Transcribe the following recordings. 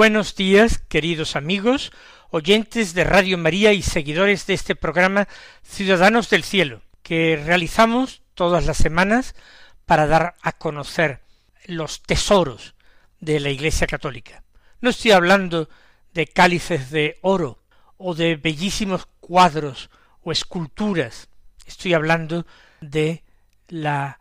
Buenos días, queridos amigos, oyentes de Radio María y seguidores de este programa Ciudadanos del Cielo, que realizamos todas las semanas para dar a conocer los tesoros de la Iglesia Católica. No estoy hablando de cálices de oro o de bellísimos cuadros o esculturas, estoy hablando de la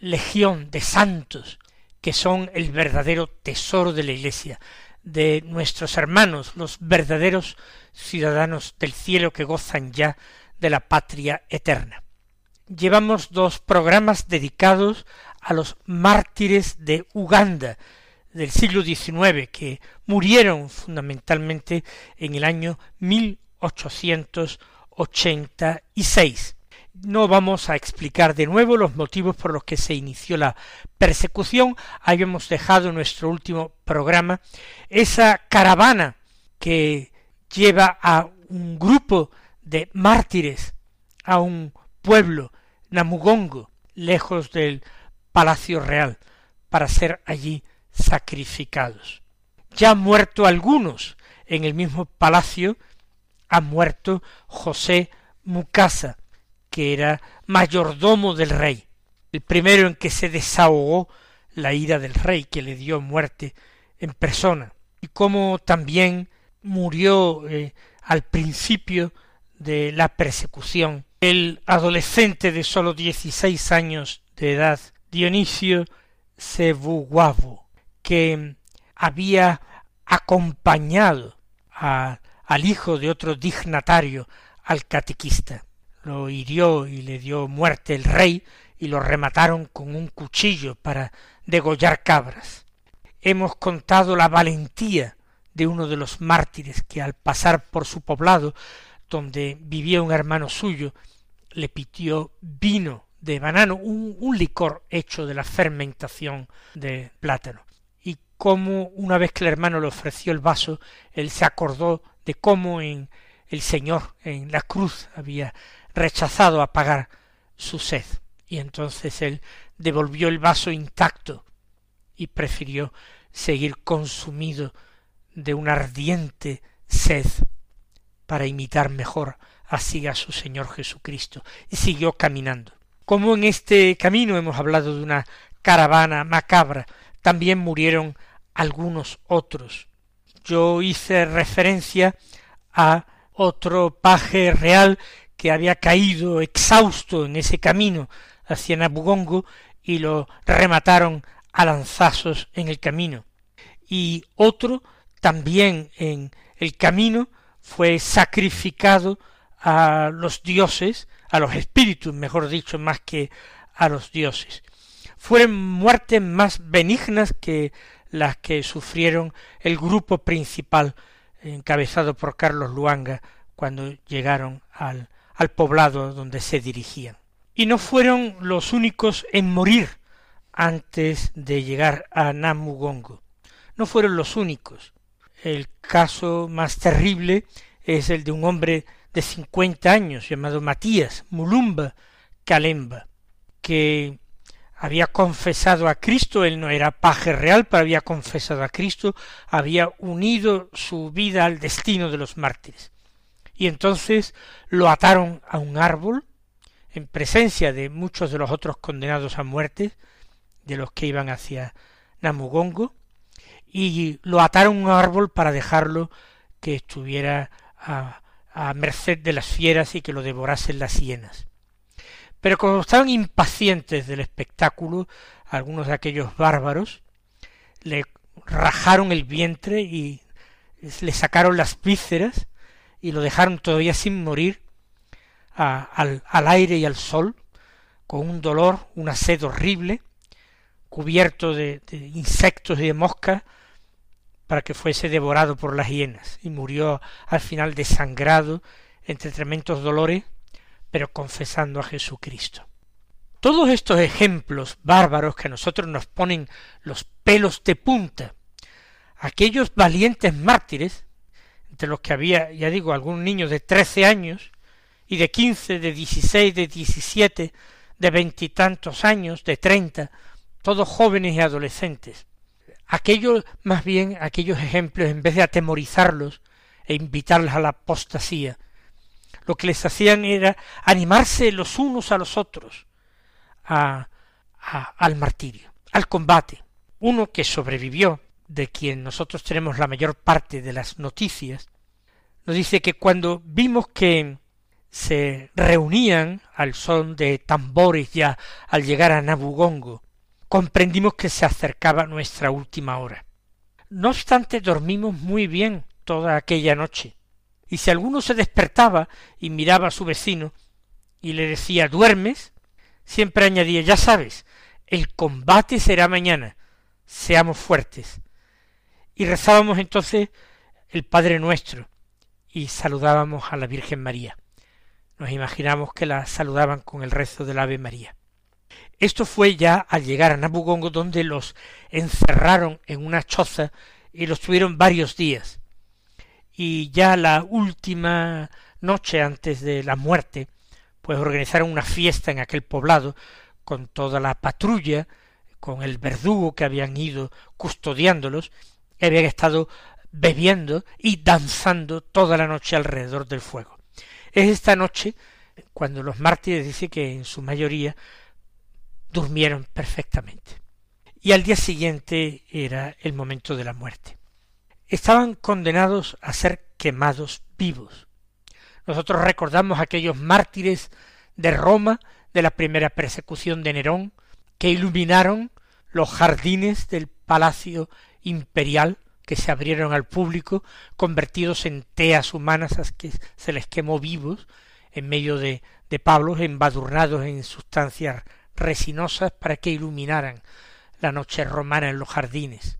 legión de santos que son el verdadero tesoro de la Iglesia, de nuestros hermanos, los verdaderos ciudadanos del cielo que gozan ya de la patria eterna. Llevamos dos programas dedicados a los mártires de Uganda del siglo XIX que murieron fundamentalmente en el año 1886. No vamos a explicar de nuevo los motivos por los que se inició la persecución. Habíamos dejado en nuestro último programa esa caravana que lleva a un grupo de mártires a un pueblo, Namugongo, lejos del Palacio Real, para ser allí sacrificados. Ya han muerto algunos en el mismo palacio, ha muerto José Mukasa, que era mayordomo del rey, el primero en que se desahogó la ira del rey que le dio muerte en persona, y como también murió eh, al principio de la persecución. El adolescente de sólo dieciséis años de edad, Dionisio Sebuguavo, que había acompañado al hijo de otro dignatario, al catequista lo hirió y le dio muerte el rey y lo remataron con un cuchillo para degollar cabras. Hemos contado la valentía de uno de los mártires que al pasar por su poblado, donde vivía un hermano suyo, le pitió vino de banano, un, un licor hecho de la fermentación de plátano. Y como una vez que el hermano le ofreció el vaso, él se acordó de cómo en el Señor en la cruz había rechazado a pagar su sed, y entonces él devolvió el vaso intacto y prefirió seguir consumido de una ardiente sed para imitar mejor así a su Señor Jesucristo, y siguió caminando. Como en este camino hemos hablado de una caravana macabra, también murieron algunos otros. Yo hice referencia a otro paje real había caído exhausto en ese camino hacia Nabugongo y lo remataron a lanzazos en el camino. Y otro también en el camino fue sacrificado a los dioses, a los espíritus, mejor dicho, más que a los dioses. Fueron muertes más benignas que las que sufrieron el grupo principal encabezado por Carlos Luanga cuando llegaron al al poblado donde se dirigían. Y no fueron los únicos en morir antes de llegar a Namugongo. No fueron los únicos. El caso más terrible es el de un hombre de cincuenta años llamado Matías Mulumba Kalemba, que había confesado a Cristo, él no era paje real, pero había confesado a Cristo, había unido su vida al destino de los mártires y entonces lo ataron a un árbol en presencia de muchos de los otros condenados a muerte, de los que iban hacia Namugongo, y lo ataron a un árbol para dejarlo que estuviera a, a merced de las fieras y que lo devorasen las hienas. Pero como estaban impacientes del espectáculo, algunos de aquellos bárbaros, le rajaron el vientre y le sacaron las vísceras y lo dejaron todavía sin morir al, al aire y al sol, con un dolor, una sed horrible, cubierto de, de, insectos y de moscas, para que fuese devorado por las hienas, y murió al final desangrado entre tremendos dolores, pero confesando a Jesucristo. Todos estos ejemplos bárbaros que a nosotros nos ponen los pelos de punta, aquellos valientes mártires, entre los que había, ya digo, algún niño de trece años, y de quince, de dieciséis, de diecisiete, de veintitantos años, de treinta, todos jóvenes y adolescentes. Aquellos, más bien, aquellos ejemplos, en vez de atemorizarlos e invitarlos a la apostasía, lo que les hacían era animarse los unos a los otros a, a, al martirio, al combate. Uno que sobrevivió, de quien nosotros tenemos la mayor parte de las noticias, nos dice que cuando vimos que se reunían al son de tambores ya al llegar a Nabugongo, comprendimos que se acercaba nuestra última hora. No obstante, dormimos muy bien toda aquella noche, y si alguno se despertaba y miraba a su vecino y le decía ¿duermes? siempre añadía ya sabes, el combate será mañana, seamos fuertes. Y rezábamos entonces el Padre nuestro y saludábamos a la Virgen María. Nos imaginamos que la saludaban con el rezo del Ave María. Esto fue ya al llegar a Nabugongo donde los encerraron en una choza y los tuvieron varios días. Y ya la última noche antes de la muerte, pues organizaron una fiesta en aquel poblado con toda la patrulla, con el verdugo que habían ido custodiándolos, y habían estado bebiendo y danzando toda la noche alrededor del fuego. Es esta noche cuando los mártires dice que en su mayoría durmieron perfectamente. Y al día siguiente era el momento de la muerte. Estaban condenados a ser quemados vivos. Nosotros recordamos aquellos mártires de Roma de la primera persecución de Nerón, que iluminaron los jardines del palacio imperial que se abrieron al público, convertidos en teas humanas a que se les quemó vivos en medio de, de pablos embadurnados en sustancias resinosas para que iluminaran la noche romana en los jardines.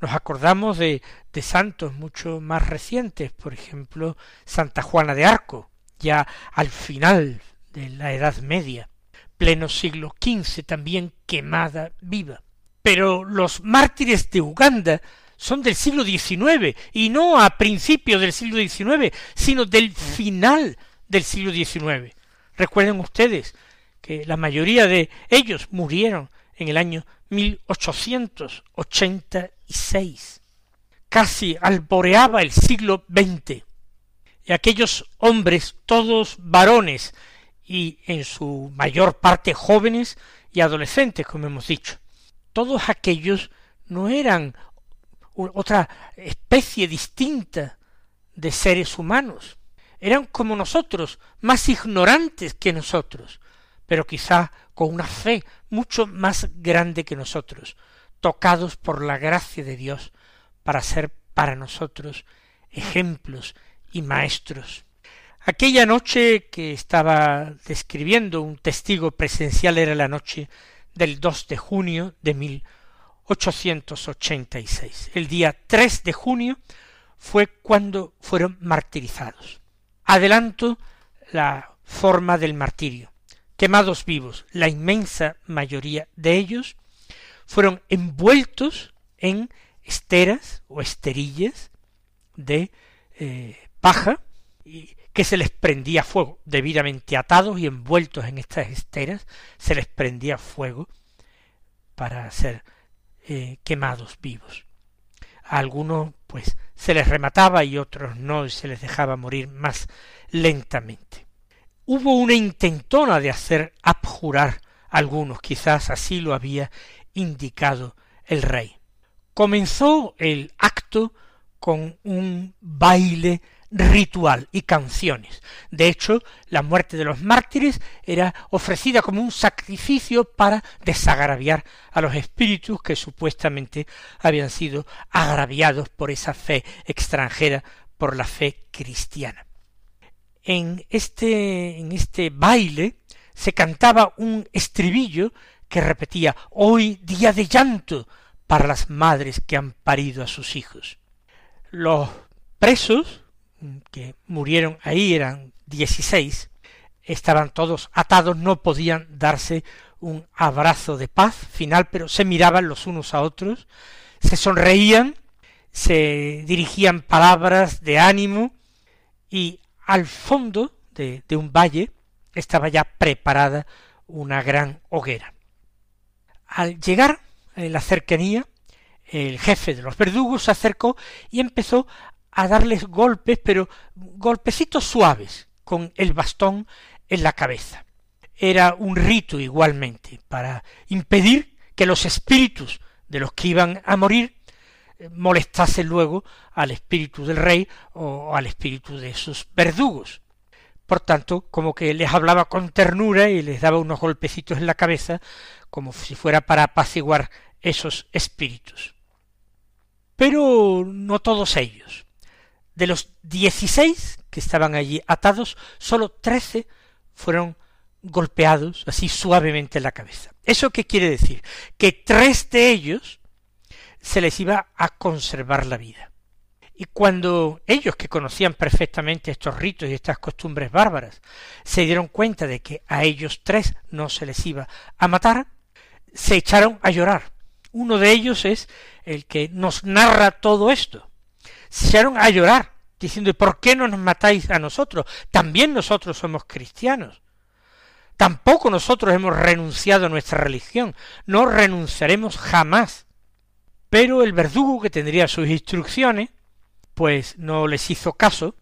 Nos acordamos de, de santos mucho más recientes, por ejemplo, Santa Juana de Arco, ya al final de la Edad Media, pleno siglo XV, también quemada viva. Pero los mártires de Uganda son del siglo XIX y no a principios del siglo XIX, sino del final del siglo XIX. Recuerden ustedes que la mayoría de ellos murieron en el año 1886. Casi alboreaba el siglo XX. Y aquellos hombres, todos varones, y en su mayor parte jóvenes y adolescentes, como hemos dicho, todos aquellos no eran otra especie distinta de seres humanos. Eran como nosotros, más ignorantes que nosotros, pero quizá con una fe mucho más grande que nosotros, tocados por la gracia de Dios para ser para nosotros ejemplos y maestros. Aquella noche que estaba describiendo un testigo presencial era la noche del 2 de junio de 1886. El día 3 de junio fue cuando fueron martirizados. Adelanto la forma del martirio. Quemados vivos, la inmensa mayoría de ellos fueron envueltos en esteras o esterillas de eh, paja y que se les prendía fuego, debidamente atados y envueltos en estas esteras, se les prendía fuego para ser eh, quemados vivos. A algunos pues se les remataba y otros no y se les dejaba morir más lentamente. Hubo una intentona de hacer abjurar a algunos, quizás así lo había indicado el rey. Comenzó el acto con un baile ritual y canciones. De hecho, la muerte de los mártires era ofrecida como un sacrificio para desagraviar a los espíritus que supuestamente habían sido agraviados por esa fe extranjera, por la fe cristiana. En este, en este baile se cantaba un estribillo que repetía Hoy día de llanto para las madres que han parido a sus hijos. Los presos que murieron ahí eran dieciséis, estaban todos atados, no podían darse un abrazo de paz final, pero se miraban los unos a otros, se sonreían, se dirigían palabras de ánimo, y al fondo de, de un valle estaba ya preparada una gran hoguera. Al llegar en la cercanía, el jefe de los verdugos se acercó y empezó a darles golpes, pero golpecitos suaves, con el bastón en la cabeza. Era un rito igualmente para impedir que los espíritus de los que iban a morir eh, molestasen luego al espíritu del rey o al espíritu de sus verdugos. Por tanto, como que les hablaba con ternura y les daba unos golpecitos en la cabeza, como si fuera para apaciguar esos espíritus. Pero no todos ellos. De los dieciséis que estaban allí atados, sólo trece fueron golpeados así suavemente en la cabeza. ¿Eso qué quiere decir? Que tres de ellos se les iba a conservar la vida. Y cuando ellos, que conocían perfectamente estos ritos y estas costumbres bárbaras, se dieron cuenta de que a ellos tres no se les iba a matar, se echaron a llorar. Uno de ellos es el que nos narra todo esto se echaron a llorar, diciendo, ¿por qué no nos matáis a nosotros? También nosotros somos cristianos. Tampoco nosotros hemos renunciado a nuestra religión, no renunciaremos jamás. Pero el verdugo que tendría sus instrucciones, pues no les hizo caso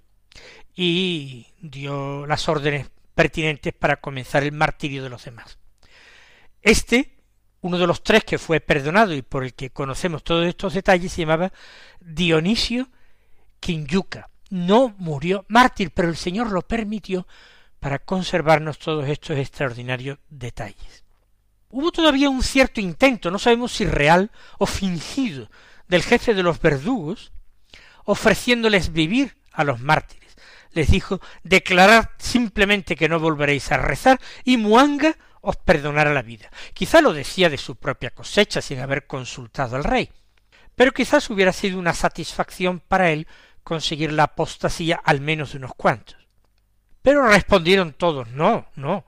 y dio las órdenes pertinentes para comenzar el martirio de los demás. Este, uno de los tres que fue perdonado y por el que conocemos todos estos detalles, se llamaba Dionisio Kinyuka. No murió mártir, pero el Señor lo permitió para conservarnos todos estos extraordinarios detalles. Hubo todavía un cierto intento, no sabemos si real o fingido, del jefe de los verdugos, ofreciéndoles vivir a los mártires. Les dijo, declarad simplemente que no volveréis a rezar y Muanga os perdonará la vida. Quizá lo decía de su propia cosecha sin haber consultado al rey, pero quizás hubiera sido una satisfacción para él conseguir la apostasía al menos de unos cuantos. Pero respondieron todos, no, no,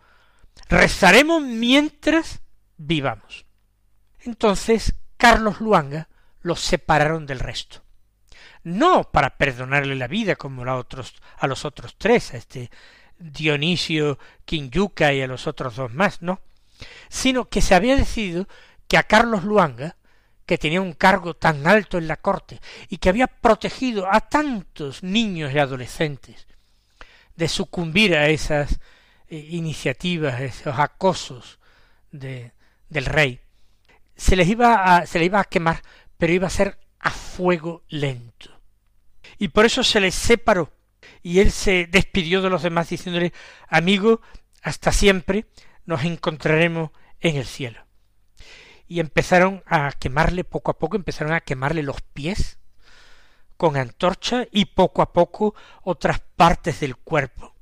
rezaremos mientras vivamos. Entonces Carlos Luanga los separaron del resto. No para perdonarle la vida como a, a los otros tres, a este Dionisio Quinyuca y a los otros dos más, no, sino que se había decidido que a Carlos Luanga que tenía un cargo tan alto en la corte y que había protegido a tantos niños y adolescentes de sucumbir a esas eh, iniciativas, esos acosos de, del rey, se les iba a, se les iba a quemar, pero iba a ser a fuego lento. Y por eso se les separó. Y él se despidió de los demás diciéndole, amigo, hasta siempre nos encontraremos en el cielo y empezaron a quemarle poco a poco, empezaron a quemarle los pies con antorcha y poco a poco otras partes del cuerpo,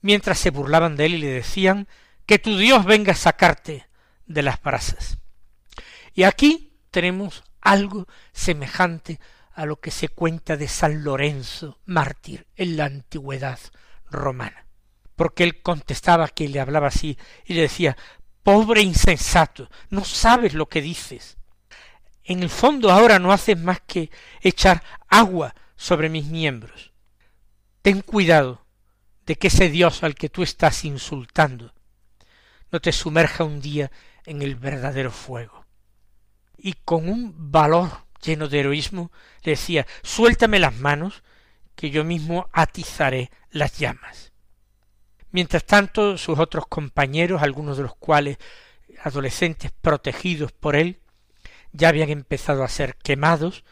mientras se burlaban de él y le decían que tu Dios venga a sacarte de las brasas. Y aquí tenemos algo semejante a lo que se cuenta de San Lorenzo, mártir, en la antigüedad romana. Porque él contestaba que le hablaba así y le decía Pobre insensato, no sabes lo que dices. En el fondo ahora no haces más que echar agua sobre mis miembros. Ten cuidado de que ese Dios al que tú estás insultando no te sumerja un día en el verdadero fuego. Y con un valor lleno de heroísmo le decía suéltame las manos que yo mismo atizaré las llamas. Mientras tanto, sus otros compañeros, algunos de los cuales adolescentes protegidos por él, ya habían empezado a ser quemados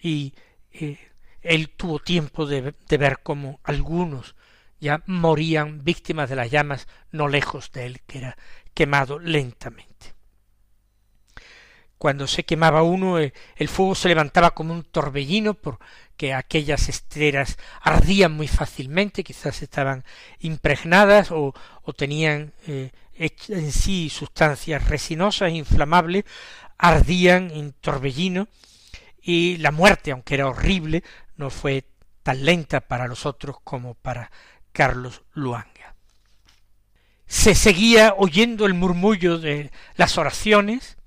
y eh, él tuvo tiempo de, ver cómo algunos ya morían víctimas de las llamas no lejos de él, que era quemado lentamente. Cuando se quemaba uno, eh, el fuego se levantaba como un torbellino porque aquellas esteras ardían muy fácilmente, quizás estaban impregnadas o, o tenían eh, en sí sustancias resinosas, inflamables, ardían en torbellino y la muerte, aunque era horrible, no fue tan lenta para los otros como para Carlos Luanga. Se seguía oyendo el murmullo de las oraciones,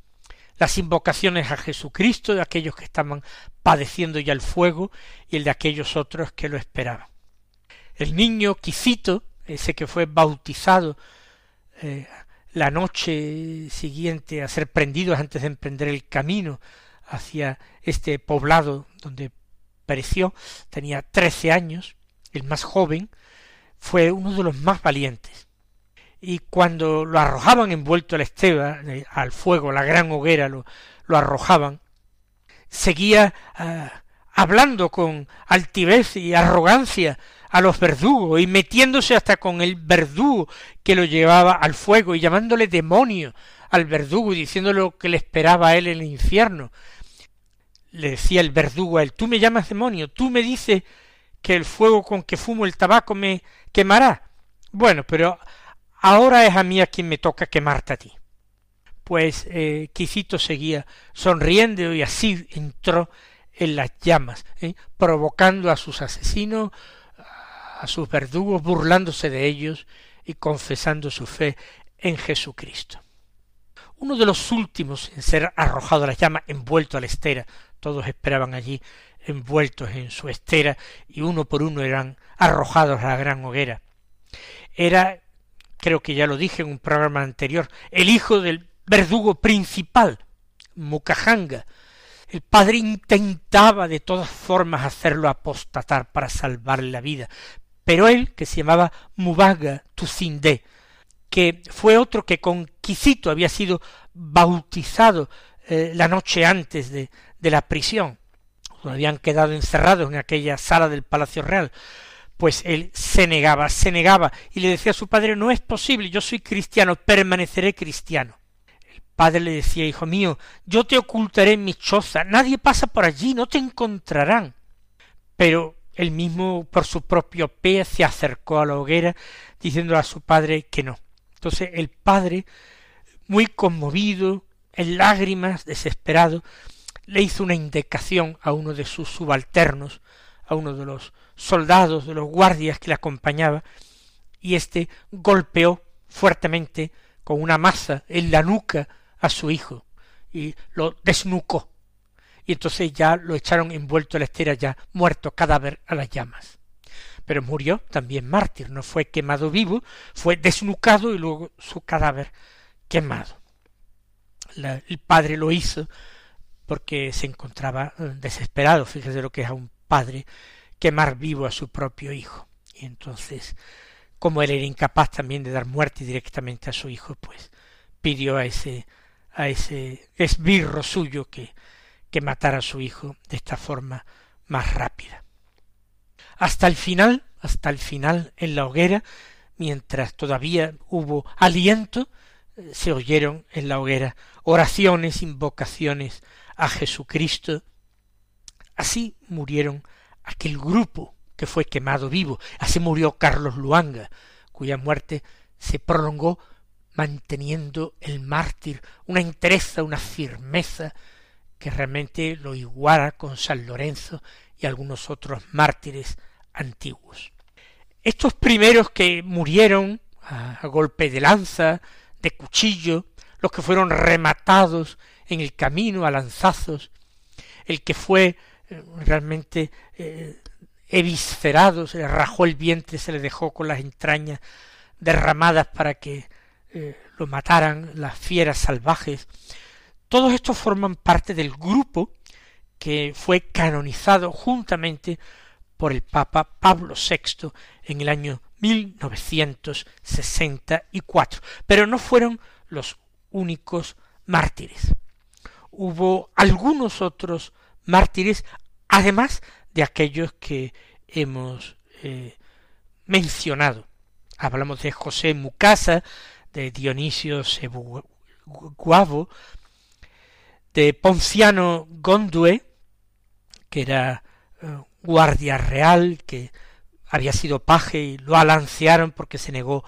las invocaciones a Jesucristo de aquellos que estaban padeciendo ya el fuego y el de aquellos otros que lo esperaban. El niño Quisito, ese que fue bautizado eh, la noche siguiente a ser prendidos antes de emprender el camino hacia este poblado donde pereció, tenía trece años, el más joven, fue uno de los más valientes. Y cuando lo arrojaban envuelto al esteba, eh, al fuego, la gran hoguera, lo arrojaban, seguía ah, hablando con altivez y arrogancia a los verdugos y metiéndose hasta con el verdugo que lo llevaba al fuego y llamándole demonio al verdugo y diciéndole lo que le esperaba a él en el infierno. Le decía el verdugo a él, tú me llamas demonio, tú me dices que el fuego con que fumo el tabaco me quemará. Bueno, pero ahora es a mí a quien me toca quemarte a ti. Pues eh, Quisito seguía sonriendo y así entró en las llamas, ¿eh? provocando a sus asesinos, a sus verdugos, burlándose de ellos y confesando su fe en Jesucristo. Uno de los últimos en ser arrojado a las llamas, envuelto a la estera, todos esperaban allí envueltos en su estera y uno por uno eran arrojados a la gran hoguera. Era, creo que ya lo dije en un programa anterior, el hijo del verdugo principal, Mukajanga, el padre intentaba de todas formas hacerlo apostatar para salvarle la vida, pero él, que se llamaba Mubaga Tucindé, que fue otro que con Quisito había sido bautizado eh, la noche antes de, de la prisión, habían quedado encerrados en aquella sala del Palacio Real, pues él se negaba, se negaba, y le decía a su padre no es posible, yo soy cristiano, permaneceré cristiano. Padre le decía, hijo mío, yo te ocultaré en mi choza, nadie pasa por allí, no te encontrarán. Pero él mismo por su propio pie se acercó a la hoguera diciendo a su padre que no. Entonces el padre, muy conmovido, en lágrimas, desesperado, le hizo una indicación a uno de sus subalternos, a uno de los soldados, de los guardias que le acompañaba, y éste golpeó fuertemente con una masa en la nuca a su hijo y lo desnucó y entonces ya lo echaron envuelto a la estera ya muerto cadáver a las llamas. Pero murió también mártir, no fue quemado vivo, fue desnucado y luego su cadáver quemado. el padre lo hizo porque se encontraba eh, desesperado, fíjese lo que es a un padre quemar vivo a su propio hijo. Y entonces, como él era incapaz también de dar muerte directamente a su hijo, pues pidió a ese a ese esbirro suyo que que matar a su hijo de esta forma más rápida. Hasta el final, hasta el final en la hoguera, mientras todavía hubo aliento, eh, se oyeron en la hoguera oraciones, invocaciones a Jesucristo. Así murieron aquel grupo que fue quemado vivo. Así murió Carlos Luanga, cuya muerte se prolongó manteniendo el mártir una entereza, una firmeza que realmente lo iguala con San Lorenzo y algunos otros mártires antiguos. Estos primeros que murieron a, golpe de lanza, de cuchillo, los que fueron rematados en el camino a lanzazos, el que fue eh, realmente eh, eviscerado, se le rajó el vientre, se le dejó con las entrañas derramadas para que eh, lo mataran las fieras salvajes, todos estos forman parte del grupo que fue canonizado juntamente por el Papa Pablo VI en el año 1964. Pero no fueron los únicos mártires. Hubo algunos otros mártires, además de aquellos que hemos eh, mencionado. Hablamos de José Mucasa, de Dionisio Sebuguavo, de Ponciano Gondue, que era eh, guardia real, que había sido paje y lo alancearon porque se negó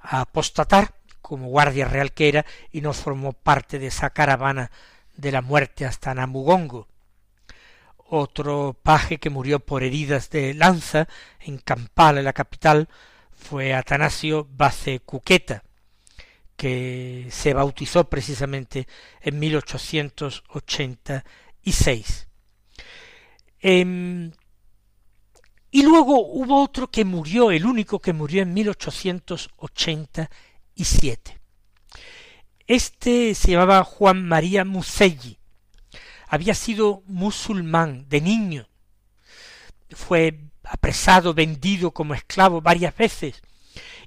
a apostatar como guardia real que era y no formó parte de esa caravana de la muerte hasta Namugongo. Otro paje que murió por heridas de lanza en Kampala, la capital, fue Atanasio Bace Cuqueta, que se bautizó precisamente en 1886. Em, y luego hubo otro que murió, el único que murió en 1887. Este se llamaba Juan María Muselli. Había sido musulmán de niño. Fue apresado, vendido como esclavo varias veces,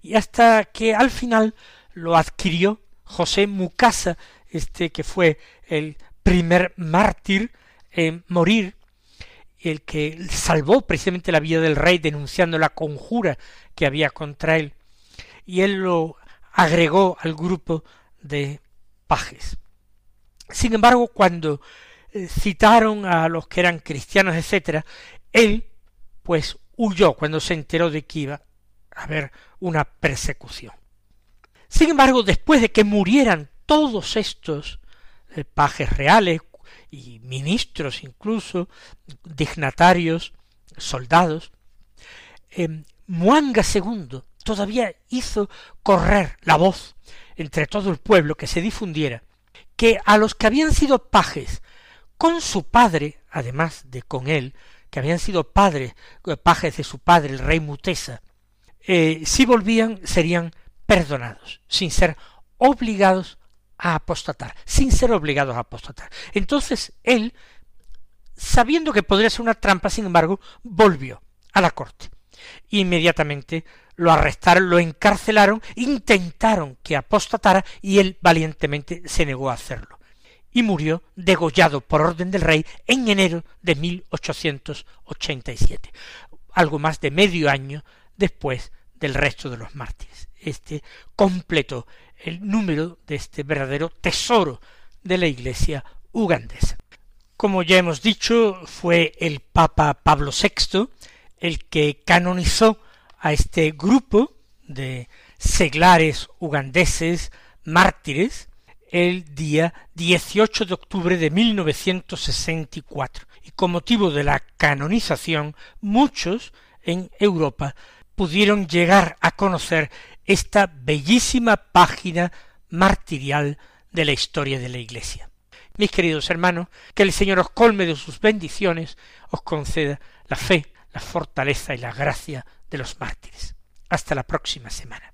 y hasta que al final lo adquirió José Mucasa, este que fue el primer mártir en morir, el que salvó precisamente la vida del rey denunciando la conjura que había contra él, y él lo agregó al grupo de pajes. Sin embargo, cuando eh, citaron a los que eran cristianos, etcétera, él pues huyó cuando se enteró de que iba a haber una persecución. Sin embargo, después de que murieran todos estos eh, pajes reales y ministros incluso, dignatarios, soldados, eh, Muanga II todavía hizo correr la voz entre todo el pueblo que se difundiera que a los que habían sido pajes con su padre, además de con él, que habían sido padres, eh, pajes de su padre, el rey Mutesa, eh, si volvían serían perdonados, sin ser obligados a apostatar, sin ser obligados a apostatar. Entonces él, sabiendo que podría ser una trampa, sin embargo, volvió a la corte. Inmediatamente lo arrestaron, lo encarcelaron, intentaron que apostatara y él valientemente se negó a hacerlo y murió degollado por orden del rey en enero de 1887, algo más de medio año después del resto de los mártires. Este completó el número de este verdadero tesoro de la Iglesia ugandesa. Como ya hemos dicho, fue el Papa Pablo VI el que canonizó a este grupo de seglares ugandeses mártires el día 18 de octubre de 1964 y con motivo de la canonización muchos en Europa pudieron llegar a conocer esta bellísima página martirial de la historia de la Iglesia. Mis queridos hermanos, que el Señor os colme de sus bendiciones, os conceda la fe, la fortaleza y la gracia de los mártires. Hasta la próxima semana.